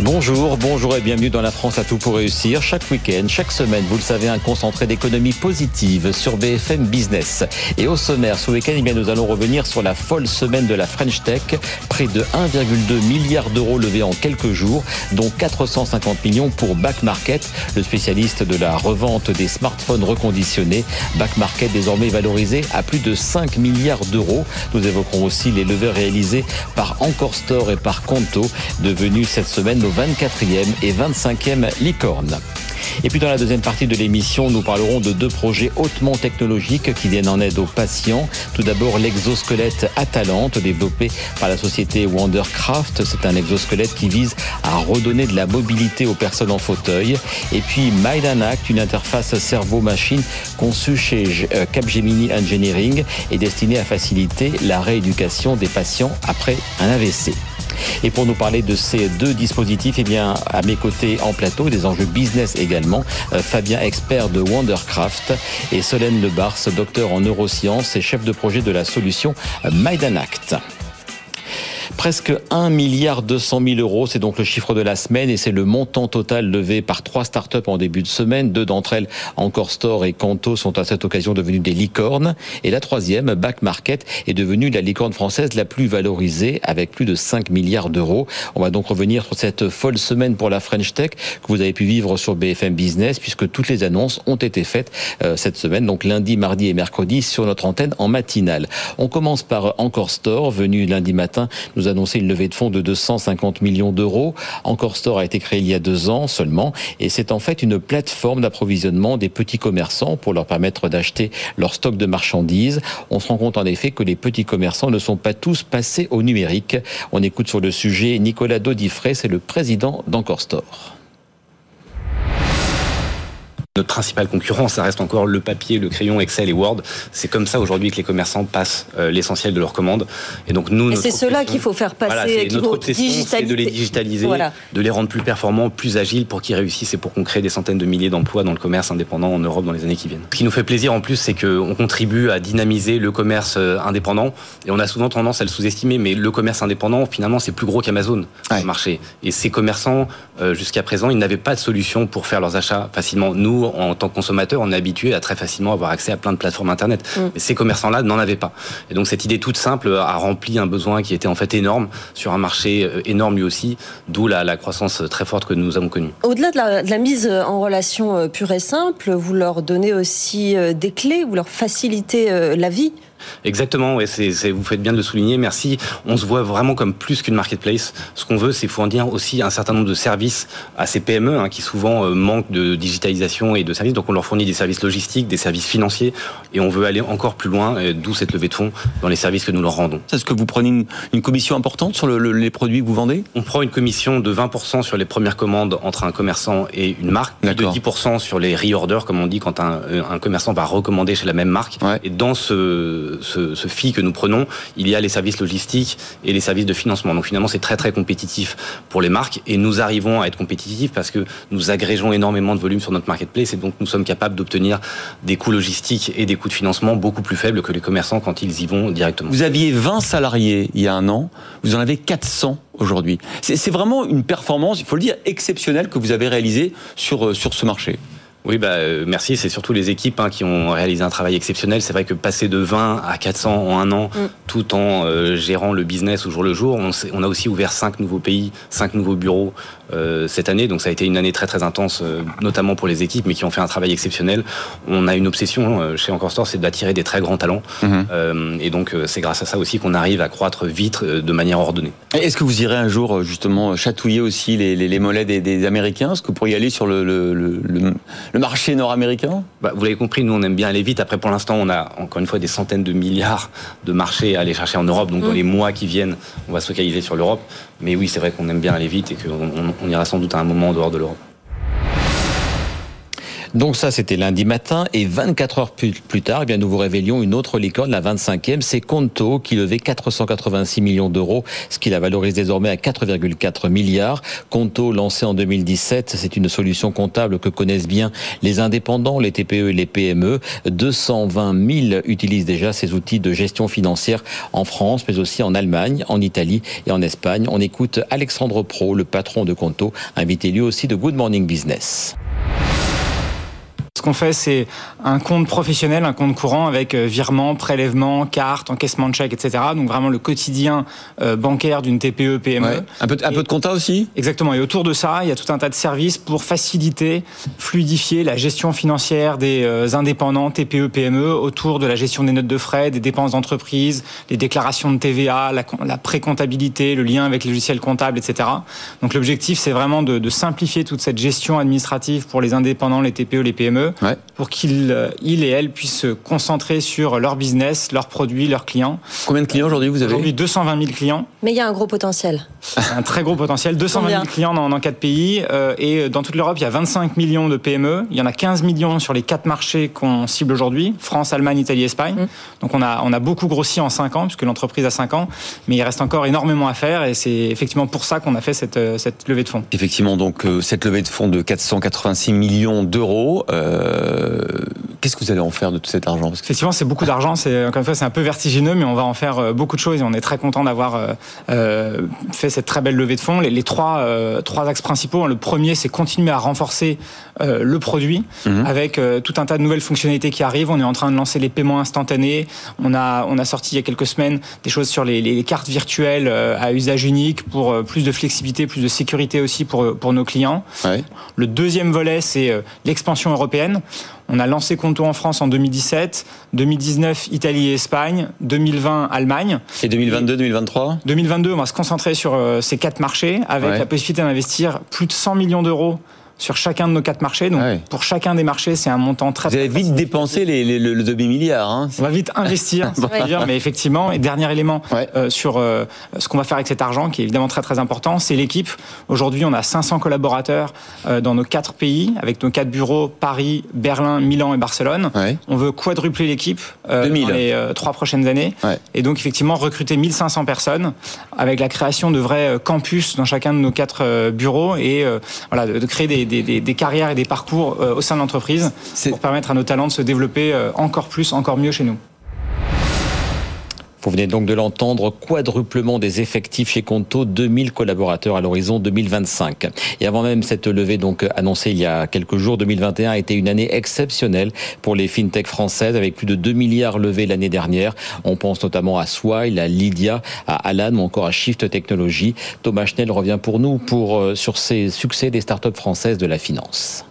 Bonjour, bonjour et bienvenue dans la France à tout pour réussir. Chaque week-end, chaque semaine, vous le savez, un concentré d'économie positive sur BFM Business. Et au sommaire, ce week-end, eh nous allons revenir sur la folle semaine de la French Tech. Près de 1,2 milliard d'euros levés en quelques jours, dont 450 millions pour Back Market, le spécialiste de la revente des smartphones reconditionnés. Back Market désormais valorisé à plus de 5 milliards d'euros. Nous évoquerons aussi les levées réalisées par Encore Store et par Conto, devenus cette semaine 24e et 25e licorne. Et puis dans la deuxième partie de l'émission, nous parlerons de deux projets hautement technologiques qui viennent en aide aux patients. Tout d'abord l'exosquelette Atalante développé par la société Wondercraft. C'est un exosquelette qui vise à redonner de la mobilité aux personnes en fauteuil. Et puis Act, une interface cerveau-machine conçue chez euh, Capgemini Engineering et destinée à faciliter la rééducation des patients après un AVC. Et pour nous parler de ces deux dispositifs, eh bien, à mes côtés en plateau, des enjeux business également, euh, Fabien, expert de Wondercraft, et Solène Lebars, docteur en neurosciences et chef de projet de la solution Act. Presque 1 milliard 200 000 euros, c'est donc le chiffre de la semaine et c'est le montant total levé par trois startups en début de semaine. Deux d'entre elles, Encore Store et Canto, sont à cette occasion devenues des licornes. Et la troisième, Back Market, est devenue la licorne française la plus valorisée avec plus de 5 milliards d'euros. On va donc revenir sur cette folle semaine pour la French Tech que vous avez pu vivre sur BFM Business puisque toutes les annonces ont été faites euh, cette semaine, donc lundi, mardi et mercredi sur notre antenne en matinale. On commence par Encore Store, venu lundi matin. Nous annoncé une levée de fonds de 250 millions d'euros. Encore Store a été créé il y a deux ans seulement et c'est en fait une plateforme d'approvisionnement des petits commerçants pour leur permettre d'acheter leur stock de marchandises. On se rend compte en effet que les petits commerçants ne sont pas tous passés au numérique. On écoute sur le sujet Nicolas Dodifray, c'est le président d'Encore Store. Notre principal concurrent, ça reste encore le papier, le crayon, Excel et Word. C'est comme ça aujourd'hui que les commerçants passent euh, l'essentiel de leurs commandes. Et donc nous, c'est cela qu'il faut faire passer. Voilà, notre obsession, c'est de les digitaliser, de les rendre plus performants, plus agiles pour qu'ils réussissent et pour qu'on crée des centaines de milliers d'emplois dans le commerce indépendant en Europe dans les années qui viennent. Ce qui nous fait plaisir en plus, c'est qu'on contribue à dynamiser le commerce euh, indépendant. Et on a souvent tendance à le sous-estimer, mais le commerce indépendant, finalement, c'est plus gros qu'Amazon ouais. le marché. Et ces commerçants, euh, jusqu'à présent, ils n'avaient pas de solution pour faire leurs achats facilement. Nous, en tant que consommateur, on est habitué à très facilement avoir accès à plein de plateformes internet. Mm. Mais ces commerçants-là n'en avaient pas. Et donc cette idée toute simple a rempli un besoin qui était en fait énorme sur un marché euh, énorme lui aussi, d'où la, croissance très forte que nous avons connue. Au-delà de, la, mise en relation euh, pure et simple, vous leur donnez aussi euh, des clés, vous leur facilitez la vie Exactement, ouais, c'est, vous faites bien de le souligner, merci. On se voit vraiment comme plus qu'une marketplace. Ce qu'on veut, c'est fournir aussi un certain nombre de services à ces PME hein, qui souvent euh, manquent de digitalisation et de services. Donc on leur fournit des services logistiques, des services financiers, et on veut aller encore plus loin, euh, d'où cette levée de fonds dans les services que nous leur rendons. Est-ce que vous prenez une, commission importante sur les produits que vous vendez? On prend une commission de 20% sur les premières commandes entre un commerçant et une marque, de 10% sur les reorders, comme on dit, quand un, un commerçant va recommander chez la même marque. Et dans ce ce, ce, fee que nous prenons, il y a les services logistiques et les services de financement. Donc finalement, c'est très très compétitif pour les marques et nous arrivons à être compétitifs parce que nous agrégeons énormément de volume sur notre marketplace et donc nous sommes capables d'obtenir des coûts logistiques et des coûts de financement beaucoup plus faibles que les commerçants quand ils y vont directement. Vous aviez 20 salariés il y a un an, vous en avez 400 aujourd'hui. C'est vraiment une performance, il faut le dire, exceptionnelle que vous avez réalisée sur, euh, sur ce marché. Oui, bah, euh, merci. C'est surtout les équipes hein, qui ont réalisé un travail exceptionnel. C'est vrai que passer de 20 à 400 en un an, mm. tout en euh, gérant le business au jour le jour, on, on, a aussi ouvert cinq nouveaux pays, cinq nouveaux bureaux euh, cette année. Donc ça a été une année très très intense, notamment pour les équipes, mais qui ont fait un travail exceptionnel. On a une obsession chez Encore Store, c'est d'attirer des très grands talents. Mm-hmm. et donc c'est grâce à ça aussi qu'on arrive à croître vite de manière ordonnée. Est-ce que vous irez un jour justement chatouiller aussi les, les, les mollets des, des Américains? Est-ce que vous pourriez aller sur le, le, le, le marché nord-américain bah, Vous l'avez compris, nous on aime bien aller vite. Après, pour l'instant, on a encore une fois des centaines de milliards de marchés à aller chercher en Europe. Donc, dans mm. les mois qui viennent, on va se focaliser sur l'Europe. Mais oui, c'est vrai qu'on aime bien aller vite et qu'on on ira sans doute à un moment en dehors de l'Europe. Donc ça, c'était lundi matin et 24 heures plus, tard, eh bien, nous vous révélions une autre licorne, la 25e, c'est Conto qui levait 486 millions d'euros, ce qui la valorise désormais à 4,4 milliards. Conto, lancé en 2017, c'est une solution comptable que connaissent bien les indépendants, les TPE et les PME. 220 000 utilisent déjà ces outils de gestion financière en France, mais aussi en Allemagne, en Italie et en Espagne. On écoute Alexandre Pro, le patron de Conto, invité lui aussi de Good Morning Business. Ce qu'on fait, c'est un compte professionnel, un compte courant avec euh, virement, prélèvement, carte, encaissement de chèque, etc. Donc vraiment le quotidien euh, bancaire d'une TPE, PME. Un, peu, un peu de compta aussi? Exactement. Et autour de ça, il y a tout un tas de services pour faciliter, fluidifier la gestion financière des euh, indépendants, TPE, PME, autour de la gestion des notes de frais, des dépenses d'entreprise, les déclarations de TVA, la, la pré-comptabilité, le lien avec les logiciels comptables, etc. Donc l'objectif, c'est vraiment de, de simplifier toute cette gestion administrative pour les indépendants, les TPE, les PME pour qu'ils euh, ils et elles puissent se concentrer sur leur business, leurs produits, leurs clients. Combien de clients aujourd'hui vous avez Aujourd'hui 220 000 clients. Mais il y a un gros potentiel. Un très gros potentiel. 220 000 clients dans, dans 4 pays. Euh, et dans toute l'Europe, il y a 25 millions de PME. Il y en a 15 millions sur les 4 marchés qu'on cible aujourd'hui. France, Allemagne, Italie, Espagne. Mm. Donc on a, on a beaucoup grossi en 5 ans, puisque l'entreprise a 5 ans. Mais il reste encore énormément à faire. Et c'est effectivement pour ça qu'on a fait cette, euh, cette levée de fonds. Effectivement, donc cette levée de fonds de 486 millions d'euros. Euh, qu'est-ce que vous allez en faire de tout cet argent? Effectivement, c'est beaucoup d'argent. C'est encore une fois, c'est un peu vertigineux, mais on va en faire euh, beaucoup de choses et on est très content d'avoir euh, fait cette très belle levée de fonds. Les, trois trois axes principaux. Le premier, c'est continuer à renforcer le produit mhm. avec tout un tas de nouvelles fonctionnalités qui arrivent. On est en train de lancer les paiements instantanés. On a on a sorti il y a quelques semaines des choses sur les, les cartes virtuelles à usage unique pour plus de flexibilité, plus de sécurité aussi pour pour nos clients. Le deuxième volet, c'est l'expansion européenne. On a lancé Conto en France en 2017, 2019 Italie et Espagne, 2020 Allemagne. Et 2022, 2023 2022, on va se concentrer sur euh, ces quatre marchés avec la possibilité d'investir plus de 100 millions d'euros sur chacun de nos quatre marchés. Donc, pour chacun des marchés, c'est un montant très. Vous allez vite dépenser les, le, demi-milliard. Hein. On va vite investir, dire, mais effectivement. Et dernier élément euh, sur euh, ce qu'on va faire avec cet argent, qui est évidemment très très important, c'est l'équipe. Aujourd'hui, on a 500 collaborateurs euh, dans nos quatre pays, avec nos quatre bureaux Paris, Berlin, Milan et Barcelone. On veut quadrupler l'équipe dans les trois prochaines années. Et donc, effectivement, recruter 1500 personnes avec la création de vrais campus dans chacun de nos quatre bureaux et voilà, de créer des, des, carrières et des parcours euh, au sein de l'entreprise pour permettre à nos talents de se développer euh, encore plus, encore mieux chez nous. Vous venez donc de l'entendre, quadruplement des effectifs chez Conto, 2000 collaborateurs à l'horizon 2025. Et avant même cette levée donc annoncée il y a quelques jours, 2021 a été une année exceptionnelle pour les fintechs françaises avec plus de 2 milliards levés l'année dernière. On pense notamment à Swile, à Lydia, à Alan ou encore à Shift Technology. Thomas Schnell revient pour nous pour, euh, sur ces succès des startups françaises de la finance.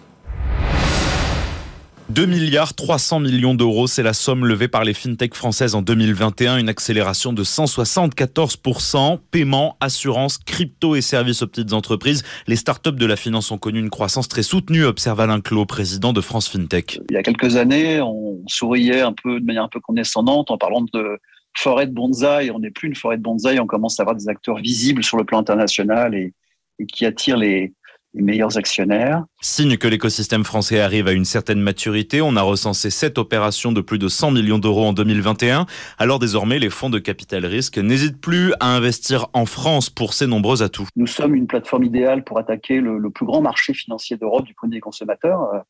2 milliards 300 millions d'euros, c'est la somme levée par les fintechs françaises en 2021, une accélération de 174%. Paiement, assurance, crypto et services aux petites entreprises. Les startups de la finance ont connu une croissance très soutenue, observe Alain Clos, président de France FinTech. Il y a quelques années, on souriait un peu de manière un peu condescendante en parlant de forêt de bonsaï. On n'est plus une forêt de bonsaï, on commence à avoir des acteurs visibles sur le plan international et qui attirent les, les meilleurs actionnaires. Signe que l'écosystème français arrive à une certaine maturité. On a recensé sept opérations de plus de 100 millions d'euros en 2021. Alors désormais, les fonds de capital risque n'hésitent plus à investir en France pour ses nombreux atouts. Nous sommes une plateforme idéale pour attaquer le, plus grand marché financier d'Europe du point de vue des consommateurs.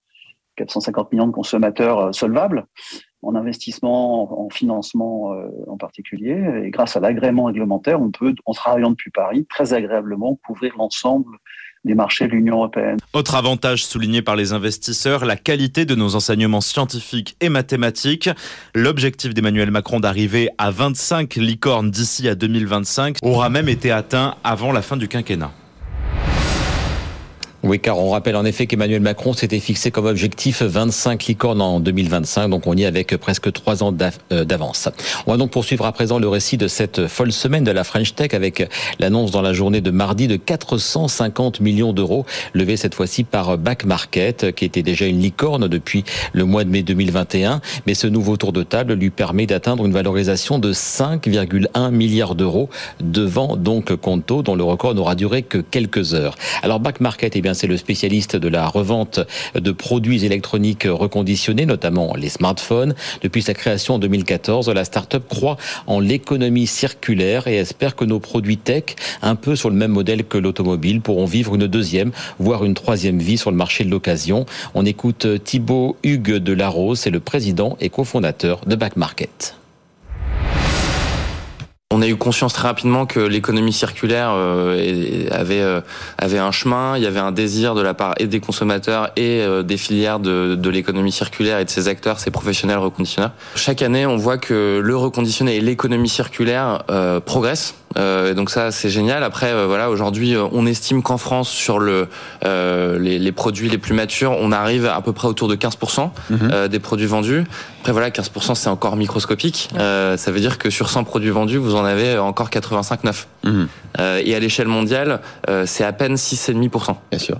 450 euh, millions de consommateurs euh, solvables en investissement, en financement euh, en particulier. Et grâce à l'agrément réglementaire, on peut, en travaillant depuis Paris, très agréablement couvrir l'ensemble des marchés de l'Union européenne. Autre avantage souligné par les investisseurs, la qualité de nos enseignements scientifiques et mathématiques. L'objectif d'Emmanuel Macron d'arriver à 25 licornes d'ici à 2025 aura même été atteint avant la fin du quinquennat. Oui, car on rappelle en effet qu'Emmanuel Macron s'était fixé comme objectif 25 licornes en 2025, donc on y est avec presque trois ans euh, d'avance. On va donc poursuivre à présent le récit de cette folle semaine de la French Tech avec l'annonce dans la journée de mardi de 450 millions d'euros levés cette fois-ci par Back Market, qui était déjà une licorne depuis le mois de mai 2021, mais ce nouveau tour de table lui permet d'atteindre une valorisation de 5,1 milliards d'euros devant donc Conto, dont le record n'aura duré que quelques heures. Alors Back Market est bien c'est le spécialiste de la revente de produits électroniques reconditionnés, notamment les smartphones. Depuis sa création en 2014, la start-up croit en l'économie circulaire et espère que nos produits tech, un peu sur le même modèle que l'automobile, pourront vivre une deuxième, voire une troisième vie sur le marché de l'occasion. On écoute Thibaut Hugues de Larose, c'est le président et cofondateur de Back Market. On a eu conscience très rapidement que l'économie circulaire euh, avait euh, avait un chemin, il y avait un désir de la part et des consommateurs et euh, des filières de, de l'économie circulaire et de ses acteurs, ses professionnels reconditionneurs. Chaque année, on voit que le reconditionné et l'économie circulaire progressent. Euh, donc ça, c'est génial. Après, euh, voilà, aujourd'hui, euh, on estime qu'en France, sur le, les, les, produits les plus matures, on arrive à peu près autour de 15% mhm. des produits vendus. Après, voilà, 15%, c'est encore microscopique. ça veut dire que sur 100 produits vendus, vous en avez encore 85 neufs. Mhm. et à l'échelle mondiale, c'est à peine 6,5%. Bien sûr.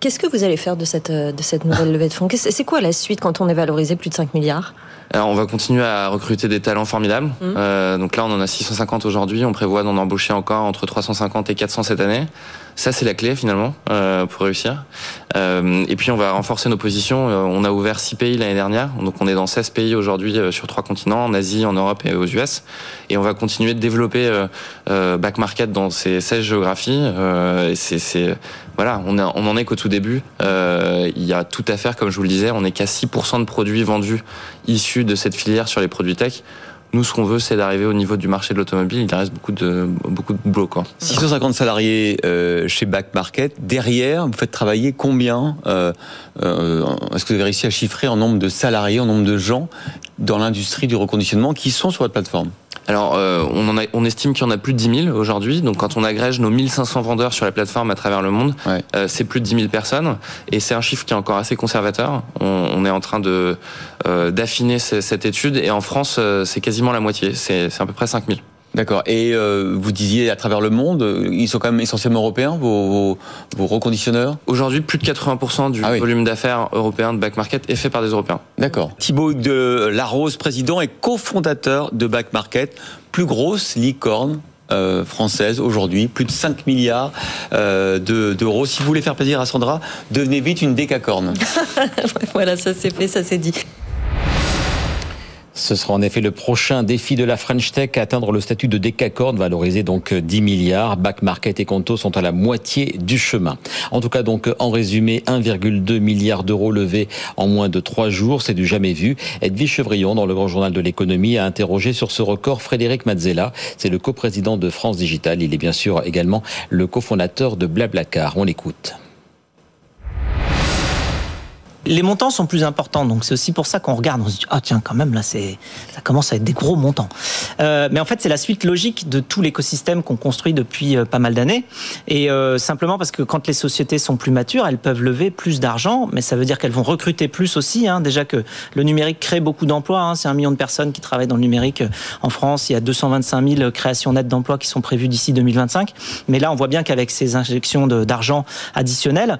Qu'est-ce que vous allez faire de cette, de cette nouvelle levée de fonds C'est quoi la suite quand on est valorisé plus de 5 milliards alors, on va continuer à recruter des talents formidables. Mmh. Euh, donc là, on en a 650 aujourd'hui. On prévoit d'en embaucher encore entre 350 et 400 cette année. Ça, c'est la clé finalement euh, pour réussir. Euh, et puis, on va renforcer nos positions. Euh, on a ouvert 6 pays l'année dernière. Donc, on est dans 16 pays aujourd'hui euh, sur trois continents, en Asie, en Europe et aux US. Et on va continuer de développer euh, back market dans ces 16 géographies. c'est, voilà, on, on en est qu'au tout début. il y a tout à faire, comme je vous le disais. On est qu'à 6% de produits vendus issus de cette filière sur les produits tech. Nous, ce qu'on veut, c'est d'arriver au niveau du marché de l'automobile. Il reste beaucoup de, beaucoup de boulot. Quoi. 650 salariés euh, chez Back Market. Derrière, vous faites travailler combien euh, euh, Est-ce que vous avez réussi à chiffrer en nombre de salariés, en nombre de gens dans l'industrie du reconditionnement qui sont sur votre plateforme? Alors, euh, on, en a, on estime qu'il y en a plus de 10 000 aujourd'hui. Donc, quand on agrège nos 1500 vendeurs sur la plateforme à travers le monde, euh, c'est plus de 10 000 personnes. Et c'est un chiffre qui est encore assez conservateur. On, on est en train de euh, d'affiner cette étude. Et en France, euh, c'est quasiment la moitié. C'est à peu près 5 000. D'accord. Et euh, vous disiez à travers le monde, ils sont quand même essentiellement européens, vos, vos, reconditionneurs? Aujourd'hui, plus de 80% du ah volume d'affaires européen de Back Market est fait par des Européens. D'accord. Thibaut de Larose, président et cofondateur de Back Market, plus grosse licorne euh, française aujourd'hui, plus de 5 milliards euh, d'euros. si vous voulez faire plaisir à Sandra, devenez vite une décacorne. voilà, ça c'est fait, ça c'est dit. Ce sera en effet le prochain défi de la French Tech, atteindre le statut de décacorne, valorisé donc 10 milliards. Back Market et Conto sont à la moitié du chemin. En tout cas, donc, en résumé, 1,2 milliard d'euros levés en moins de trois jours. C'est du jamais vu. Edwige Chevrillon, dans le Grand Journal de l'économie, a interrogé sur ce record Frédéric Mazzella. C'est le coprésident de France Digital. Il est bien sûr également le cofondateur de Blablacar. On l'écoute les montants sont plus importants, donc c'est aussi pour ça qu'on regarde, on se dit ah tiens quand même là c'est ça commence à être des gros montants. Euh, mais en fait c'est la suite logique de tout l'écosystème qu'on construit depuis euh, pas mal d'années, et euh, simplement parce que quand les sociétés sont plus matures, elles peuvent lever plus d'argent, mais ça veut dire qu'elles vont recruter plus aussi. Hein. Déjà que le numérique crée beaucoup d'emplois, hein. c'est un million de personnes qui travaillent dans le numérique en France, il y a 225 000 créations nettes d'emplois qui sont prévues d'ici 2025. Mais là on voit bien qu'avec ces injections d'argent additionnelles,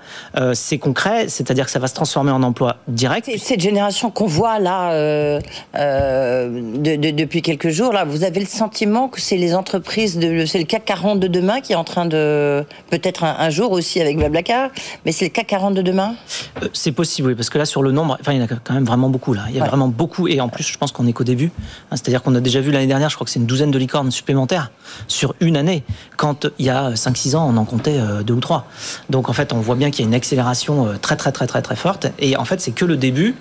c'est concret, c'est-à-dire que ça va se transformer en emploi direct. Cette génération qu'on voit là euh, euh, de, depuis quelques jours, là, vous avez le sentiment que c'est les entreprises, de, c'est le CAC 40 de demain qui est en train de, peut-être un, jour aussi avec Blablacar, mais c'est le CAC 40 de demain? Euh, C'est possible, oui, parce que là sur le nombre, enfin il y en a quand même vraiment beaucoup là. Il y a vraiment beaucoup, et en plus je pense qu'on est qu'au début. Hein, c'est-à-dire qu'on a déjà vu l'année dernière, je crois que c'est une douzaine de licornes supplémentaires sur une année, quand il y a 5-6 ans on en comptait deux ou trois. Donc en fait on voit bien qu'il y a une accélération très très très très très forte. Et en fait, c'est que le début.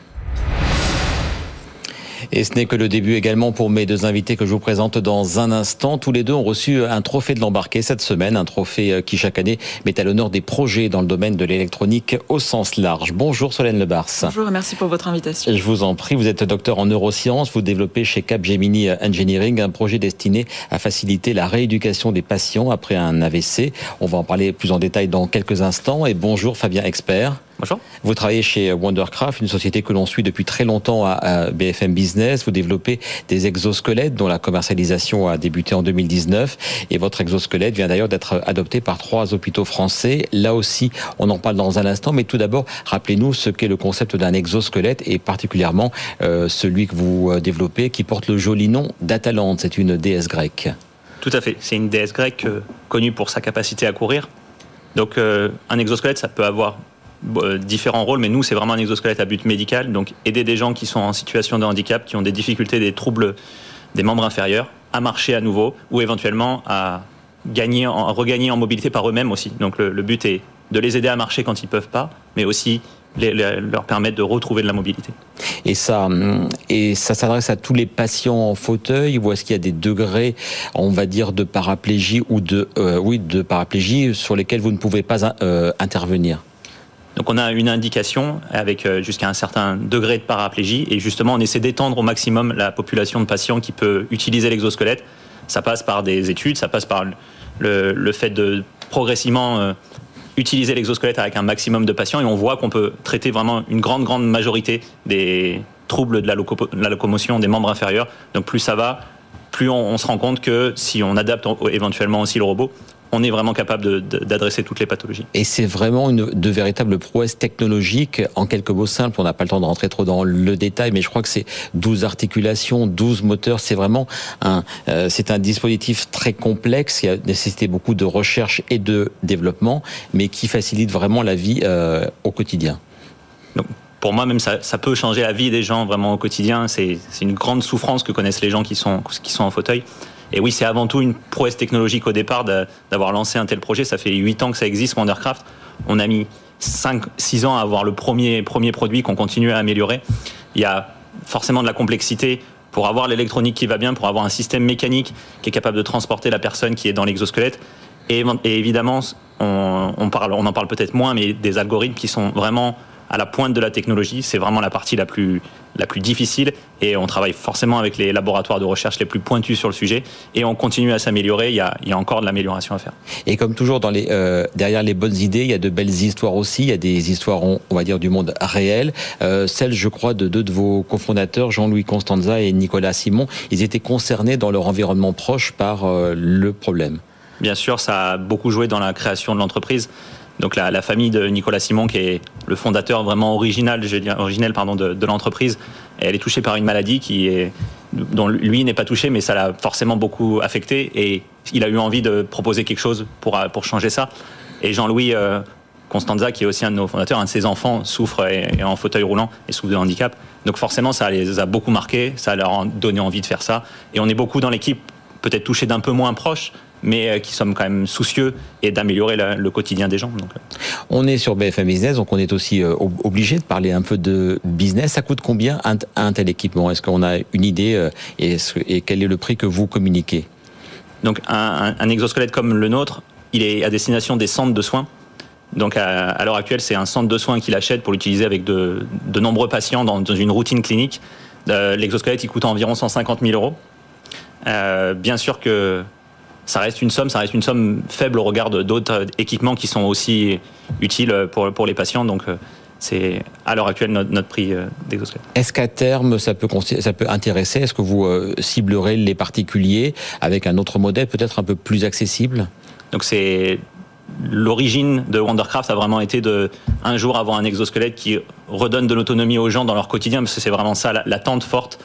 Et ce n'est que le début également pour mes deux invités que je vous présente dans un instant. Tous les deux ont reçu un trophée de l'embarqué cette semaine, un trophée euh, qui chaque année met à l'honneur des projets dans le domaine de l'électronique au sens large. Bonjour Solène Lebars. Bonjour et merci pour votre invitation. Je vous en prie, vous êtes docteur en neurosciences, vous développez chez Capgemini Engineering un projet destiné à faciliter la rééducation des patients après un AVC. On va en parler plus en détail dans quelques instants. Et bonjour Fabien Expert. Bonjour. Vous travaillez chez Wondercraft, une société que l'on suit depuis très longtemps à BFM Business. Vous développez des exosquelettes dont la commercialisation a débuté en 2019. Et votre exosquelette vient d'ailleurs d'être adopté par trois hôpitaux français. Là aussi, on en parle dans un instant. Mais tout d'abord, rappelez-nous ce qu'est le concept d'un exosquelette et particulièrement euh, celui que vous euh, développez qui porte le joli nom d'Atalante. C'est une déesse grecque. Tout à fait. C'est une déesse grecque euh, connue pour sa capacité à courir Donc un exosquelette, ça peut avoir différents rôles, mais nous, c'est vraiment un exosquelette à but médical. Donc aider des gens qui sont en situation de handicap, qui ont des difficultés, des troubles des membres inférieurs, à marcher à nouveau, ou éventuellement à gagner, regagner en mobilité par eux-mêmes aussi. Donc le, but est de les aider à marcher quand ils peuvent pas, mais aussi leur permettre de retrouver de la mobilité. Et ça, et ça s'adresse à tous les patients en fauteuil ou est-ce qu'il y a des degrés, on va dire, de paraplégie ou de, euh, oui, de paraplégie sur lesquels vous ne pouvez pas euh, intervenir? Donc on a une indication avec euh, jusqu'à un certain degré de paraplégie et justement on essaie d'étendre au maximum la population de patients qui peut utiliser l'exosquelette. Ça passe par des études, ça passe par le, fait de progressivement euh, utiliser l'exosquelette avec un maximum de patients et on voit qu'on peut traiter vraiment une grande grande majorité des troubles de la, locomotion des membres inférieurs. Donc plus ça va, plus on, se rend compte que si on adapte éventuellement aussi le robot, on est vraiment capable d'adresser toutes les pathologies. Et c'est vraiment une de véritables prouesses technologiques. En quelques mots simples, on n'a pas le temps de rentrer trop dans le détail, mais je crois que c'est 12 articulations, 12 moteurs. C'est vraiment un, euh, c'est un dispositif très complexe qui a nécessité beaucoup de recherche et de développement, mais qui facilite vraiment la vie euh, au quotidien. Donc, pour moi, même ça, ça, peut changer la vie des gens vraiment au quotidien. C'est une grande souffrance que connaissent les gens qui sont, qui sont en fauteuil. Et oui, c'est avant tout une prouesse technologique au départ d'avoir lancé un tel projet. Ça fait 8 ans que ça existe, Wondercraft. On a mis 5, 6 ans à avoir le premier, premier produit qu'on continue à améliorer. Il y a forcément de la complexité pour avoir l'électronique qui va bien, pour avoir un système mécanique qui est capable de transporter la personne qui est dans l'exosquelette. Et, évidemment, on, en parle peut-être moins, mais des algorithmes qui sont vraiment à la pointe de la technologie. C'est vraiment la partie la plus, la plus difficile et on travaille forcément avec les laboratoires de recherche les plus pointus sur le sujet et on continue à s'améliorer. Il y a, il y a encore de l'amélioration à faire. Et comme toujours, dans les, euh, derrière les bonnes idées, il y a de belles histoires aussi. Il y a des histoires, on, va dire, du monde réel. Euh, celle, je crois, de deux de vos cofondateurs, Jean-Louis Constanza et Nicolas Simon. Ils étaient concernés dans leur environnement proche par euh, le problème. Bien sûr, ça a beaucoup joué dans la création de l'entreprise. Donc la, famille de Nicolas Simon, qui est le fondateur vraiment original, je originel pardon, de, l'entreprise, elle est touchée par une maladie qui est, dont lui n'est pas touché, mais ça l'a forcément beaucoup affecté. Et il a eu envie de proposer quelque chose pour, pour changer ça. Et Jean-Louis euh, Constanza, qui est aussi un de nos fondateurs, un de ses enfants souffre et, en fauteuil roulant et souffre de handicap. Donc forcément, ça les a beaucoup marqués, ça leur a donné envie de faire ça. Et on est beaucoup dans l'équipe, peut-être touchés d'un peu moins proche, mais euh, qui sommes quand même soucieux et d'améliorer le, quotidien des gens. Donc. Euh. On est sur BFM Business, donc on est aussi euh, obligé de parler un peu de business. Ça coûte combien un, tel équipement? Est-ce qu'on a une idée et, et, quel est le prix que vous communiquez? Donc un, un, exosquelette comme le nôtre, il est à destination des centres de soins. Donc à, l'heure actuelle, c'est un centre de soins qu'il achète pour l'utiliser avec de, de, nombreux patients dans, une routine clinique. L'exosquelette, il coûte environ 150 000 euros. bien sûr que ça reste une somme, ça reste une somme faible au regard d'autres équipements qui sont aussi utiles pour, pour les patients. Donc, euh, c'est à l'heure actuelle notre, prix euh, d'exosquelette. Est-ce qu'à terme, ça peut, ça peut intéresser? Est-ce que vous euh, ciblerez les particuliers avec un autre modèle peut-être un peu plus accessible? Donc, c'est l'origine de Wondercraft a vraiment été de un jour avoir un exosquelette qui redonne de l'autonomie aux gens dans leur quotidien, parce que c'est vraiment ça l'attente forte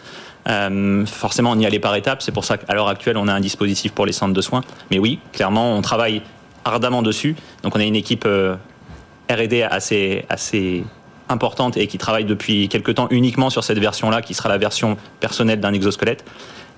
euh, forcément, on y allait par étapes. C'est pour ça qu'à l'heure actuelle, on a un dispositif pour les centres de soins. Mais oui, clairement, on travaille ardemment dessus. Donc, on a une équipe euh, R&D assez, importante et qui travaille depuis quelques temps uniquement sur cette version-là, qui sera la version personnelle d'un exosquelette.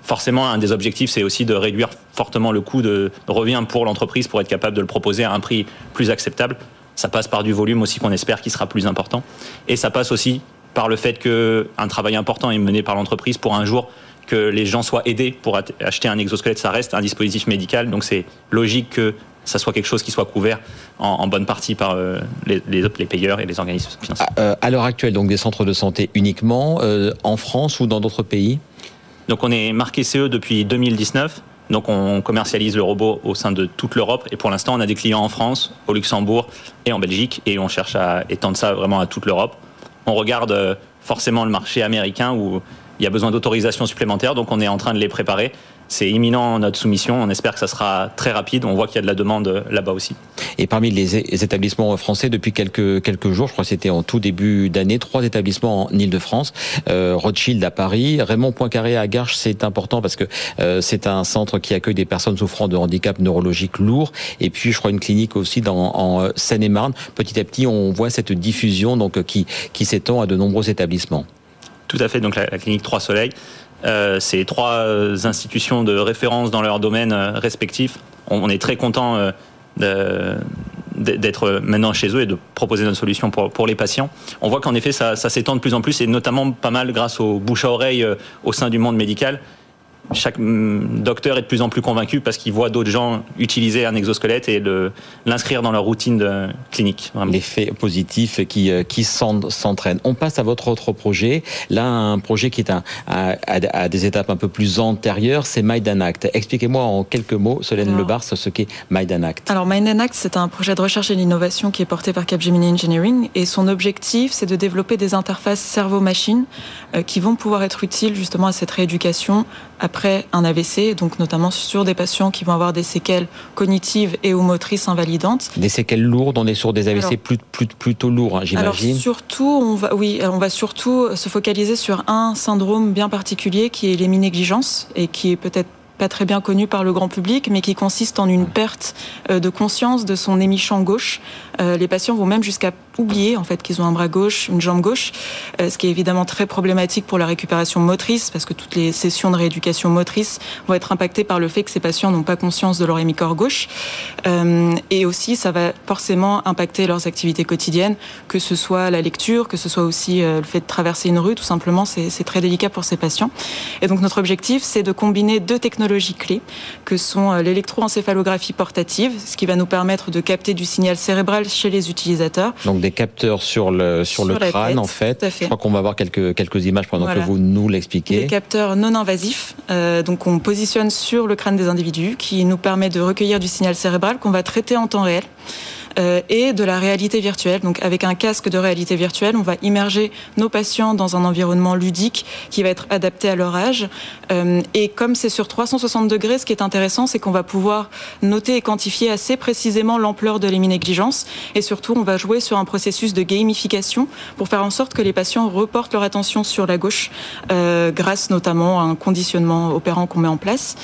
Forcément, un des objectifs, c'est aussi de réduire fortement le coût de revient pour l'entreprise pour être capable de le proposer à un prix plus acceptable. Ça passe par du volume aussi qu'on espère qui sera plus important. Et ça passe aussi par le fait qu'un travail important est mené par l'entreprise pour un jour que les gens soient aidés pour acheter un exosquelette. Ça reste un dispositif médical, donc c'est logique que ça soit quelque chose qui soit couvert en, bonne partie par euh, les, les, payeurs et les organismes financiers. Euh, à, l'heure actuelle, donc des centres de santé uniquement euh, en France ou dans d'autres pays? Donc on est marqué CE depuis 2019. Donc on commercialise le robot au sein de toute l'Europe et pour l'instant on a des clients en France, au Luxembourg et en Belgique et on cherche à étendre ça vraiment à toute l'Europe on regarde euh, forcément le marché américain où il y a besoin d'autorisation supplémentaire, donc on est en train de les préparer. C'est imminent notre soumission. On espère que ça sera très rapide. On voit qu'il y a de la demande là-bas aussi. Et parmi les établissements français, depuis quelques, quelques jours, je crois que c'était en tout début d'année, trois établissements en Ile-de-France, euh, Rothschild à Paris, Raymond Poincaré à Garches, c'est important parce que euh, c'est un centre qui accueille des personnes souffrant de handicap neurologique lourd, et puis je crois une clinique aussi dans, en Seine-et-Marne. Petit à petit, on voit cette diffusion donc qui, qui s'étend à de nombreux établissements. Tout à fait, donc la, clinique Trois Soleils, euh, c'est trois institutions de référence dans leur domaine respectif. On, est très content d'être maintenant chez eux et de proposer notre solution pour, les patients. On voit qu'en effet, ça, ça s'étend de plus en plus et notamment pas mal grâce aux bouche à oreille euh, au sein du monde médical chaque mm, docteur est de plus en plus convaincu parce qu'il voit d'autres gens utiliser un exosquelette et l'inscrire dans leur routine de clinique. L'effet positif qui, euh, qui s'entraîne. On passe à votre autre projet. Là, un projet qui est un, à, des étapes un peu plus antérieures, c'est Act. Expliquez-moi en quelques mots, Solène Lebars, ce qu'est Act. Alors, Act, c'est un projet de recherche et d'innovation qui est porté par Capgemini Engineering et son objectif, c'est de développer des interfaces cerveau-machine euh, qui vont pouvoir être utiles justement à cette rééducation après un AVC, donc notamment sur des patients qui vont avoir des séquelles cognitives et ou motrices invalidantes. Des séquelles lourdes, on est sur des AVC plus, plus, plutôt lourds, hein, j'imagine. Alors surtout, on va, oui, on va surtout se focaliser sur un syndrome bien particulier qui est l'héminégligence et qui est peut-être pas très bien connu par le grand public, mais qui consiste en une perte euh, de conscience de son émichant gauche. Euh, les patients vont même jusqu'à oublier en fait qu'ils ont un bras gauche, une jambe gauche, euh, ce qui est évidemment très problématique pour la récupération motrice parce que toutes les sessions de rééducation motrice vont être impactées par le fait que ces patients n'ont pas conscience de leur hémicorps gauche euh, et aussi ça va forcément impacter leurs activités quotidiennes, que ce soit la lecture, que ce soit aussi euh, le fait de traverser une rue, tout simplement c'est très délicat pour ces patients. Et donc notre objectif c'est de combiner deux technologies clés que sont l'électroencéphalographie portative, ce qui va nous permettre de capter du signal cérébral chez les utilisateurs. Des capteurs sur le, sur, le crâne, en fait. Je crois qu'on va voir quelques, quelques images pendant que vous nous l'expliquez. Des capteurs non invasifs, euh, donc on positionne sur le crâne des individus, qui nous permet de recueillir du signal cérébral qu'on va traiter en temps réel. Euh, et de la réalité virtuelle. Donc avec un casque de réalité virtuelle, on va immerger nos patients dans un environnement ludique qui va être adapté à leur âge. Euh, et comme c'est sur 360 degrés, ce qui est intéressant, c'est qu'on va pouvoir noter et quantifier assez précisément l'ampleur de l'héminégligence. Et surtout, on va jouer sur un processus de gamification pour faire en sorte que les patients reportent leur attention sur la gauche, euh, grâce notamment à un conditionnement opérant qu'on met en place.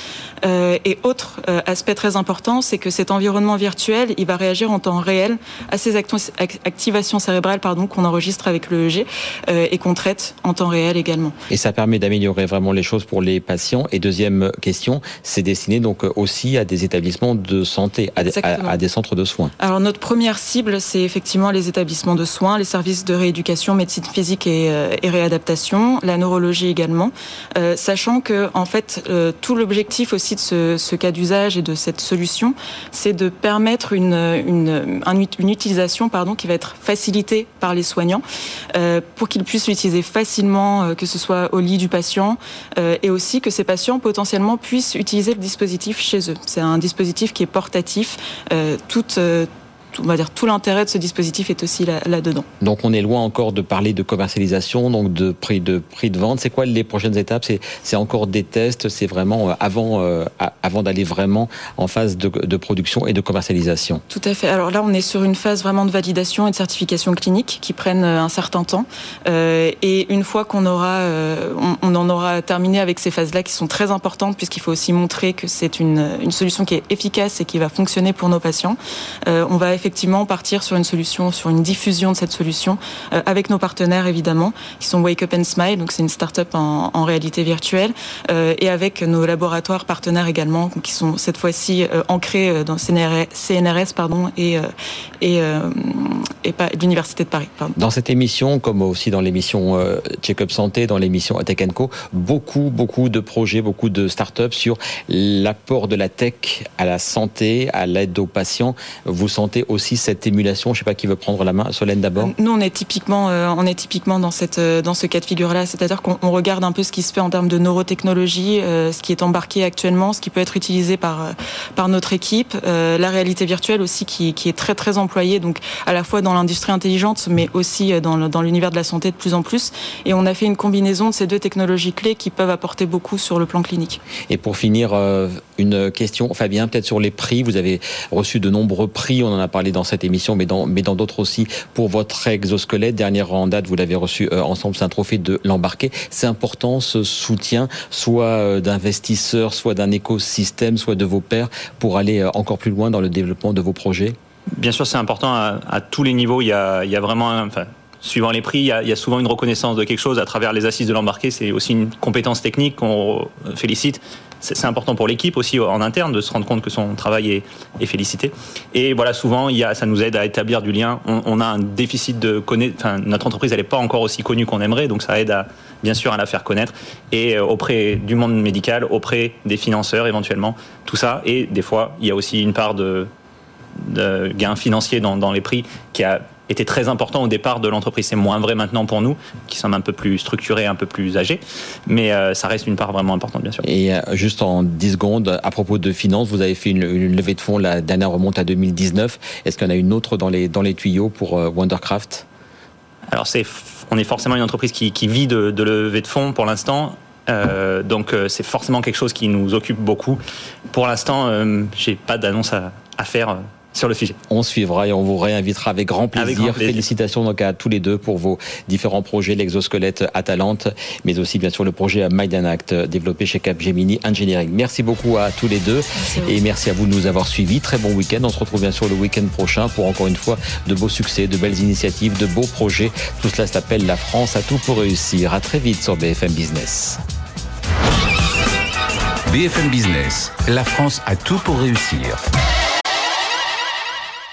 et autre aspect très important, c'est que cet environnement virtuel, il va réagir en temps réel à ces activations cérébrales pardon, qu'on enregistre avec l'EEG euh, et qu'on traite en temps réel également. Et ça permet d'améliorer vraiment les choses pour les patients. Et deuxième question, c'est destiné donc aussi à des établissements de santé, à, des centres de soins. Alors notre première cible, c'est effectivement les établissements de soins, les services de rééducation, médecine physique et, euh, réadaptation, la neurologie également, euh, sachant que en fait tout l'objectif aussi de ce, ce cas d'usage et de cette solution, c'est de permettre une, une une utilisation pardon, qui va être facilitée par les soignants euh, pour qu'ils puissent l'utiliser facilement, euh, que ce soit au lit du patient, euh, et aussi que ces patients potentiellement puissent utiliser le dispositif chez eux. C'est un dispositif qui est portatif. On va dire tout l'intérêt de ce dispositif est aussi là-dedans. donc on est loin encore de parler de commercialisation, donc de prix de prix de vente. C'est quoi les prochaines étapes? C'est encore des tests, c'est vraiment euh, avant euh, avant d'aller vraiment en phase de, production et de commercialisation? Tout à fait. Alors là, on est sur une phase vraiment de validation et de certification clinique qui prennent euh, un certain temps. et une fois qu'on aura, on, en aura terminé avec ces phases-là qui sont très importantes puisqu'il faut aussi montrer que c'est une, une solution qui est efficace et qui va fonctionner pour nos patients. on va effectivement effectivement partir sur une solution, sur une diffusion de cette solution euh, avec nos partenaires évidemment, qui sont Wake Up and Smile, donc c'est une start-up en, réalité virtuelle, euh, et avec nos laboratoires partenaires également, qui sont cette fois-ci euh, ancrés dans CNRS, pardon, et, et, et l'Université de Paris. Dans cette émission, comme aussi dans l'émission Check-up Santé, dans l'émission Tech Co, beaucoup, beaucoup de projets, beaucoup de start-up sur l'apport de la tech à la santé, à l'aide aux patients. Vous sentez aussi cette émulation Je sais pas qui veut prendre la main. Solène d'abord. Nous, on est typiquement, on est typiquement dans cette, dans ce cas de figure-là, c'est-à-dire qu'on regarde un peu ce qui se fait en termes de neurotechnologie, ce qui est embarqué actuellement, ce qui peut être utilisé par par notre équipe, la réalité virtuelle aussi qui, qui est très très employée, donc à la fois dans l'industrie intelligente, mais aussi dans, dans l'univers de la santé de plus en plus. Et on a fait une combinaison de ces deux technologies clés qui peuvent apporter beaucoup sur le plan clinique. Et pour finir, euh, une question, Fabien, peut-être sur les prix. Vous avez reçu de nombreux prix, on en a parlé dans cette émission, mais dans mais dans d'autres aussi pour votre exosquelette. Dernière en date, vous l'avez reçu euh, ensemble, c'est un trophée de l'embarqué. C'est important ce soutien, soit euh, d'investisseurs, soit d'un écosystème, soit de vos pairs, pour aller encore plus loin dans le développement de vos projets? Bien sûr, c'est important à, tous les niveaux. Il y a, il y a vraiment, enfin, suivant les prix, il y, a, souvent une reconnaissance de quelque chose à travers les assises de l'embarqué. C'est aussi une compétence technique qu'on félicite. C'est important pour l'équipe aussi en interne de se rendre compte que son travail est, félicité. Et voilà, souvent, il y a, ça nous aide à établir du lien. On, a un déficit de connaître. Enfin, notre entreprise, elle n'est pas encore aussi connue qu'on aimerait, donc ça aide à, bien sûr à la faire connaître. Et euh, auprès du monde médical, auprès des financeurs éventuellement, tout ça. Et des fois, il y a aussi une part de, de gains financiers dans, dans les prix qui a était très important au départ de l'entreprise. C'est moins vrai maintenant pour nous, qui sommes un peu plus structurés, un peu plus âgés, mais euh, ça reste une part vraiment importante, bien sûr. Et euh, juste en 10 secondes, à propos de finances, vous avez fait une, levée de fonds, la dernière remonte à 2019. Est-ce qu'il y en a une autre dans les, dans les tuyaux pour euh, Wondercraft? Alors, c'est, on est forcément une entreprise qui, qui vit de, de levée de fonds pour l'instant. donc c'est forcément quelque chose qui nous occupe beaucoup. Pour l'instant, j'ai pas d'annonce à, à faire sur le sujet. On suivra et on vous réinvitera avec grand plaisir. Félicitations donc à tous les deux pour vos différents projets, l'exosquelette Atalante, mais aussi bien sûr le projet Maiden Act développé chez Capgemini Engineering. Merci beaucoup à tous les deux et merci à vous de nous avoir suivis. Très bon week-end. On se retrouve bien sûr le week-end prochain pour encore une fois de beaux succès, de belles initiatives, de beaux projets. Tout cela s'appelle La France a tout pour réussir. À très vite sur BFM Business. BFM Business, la France a tout pour réussir.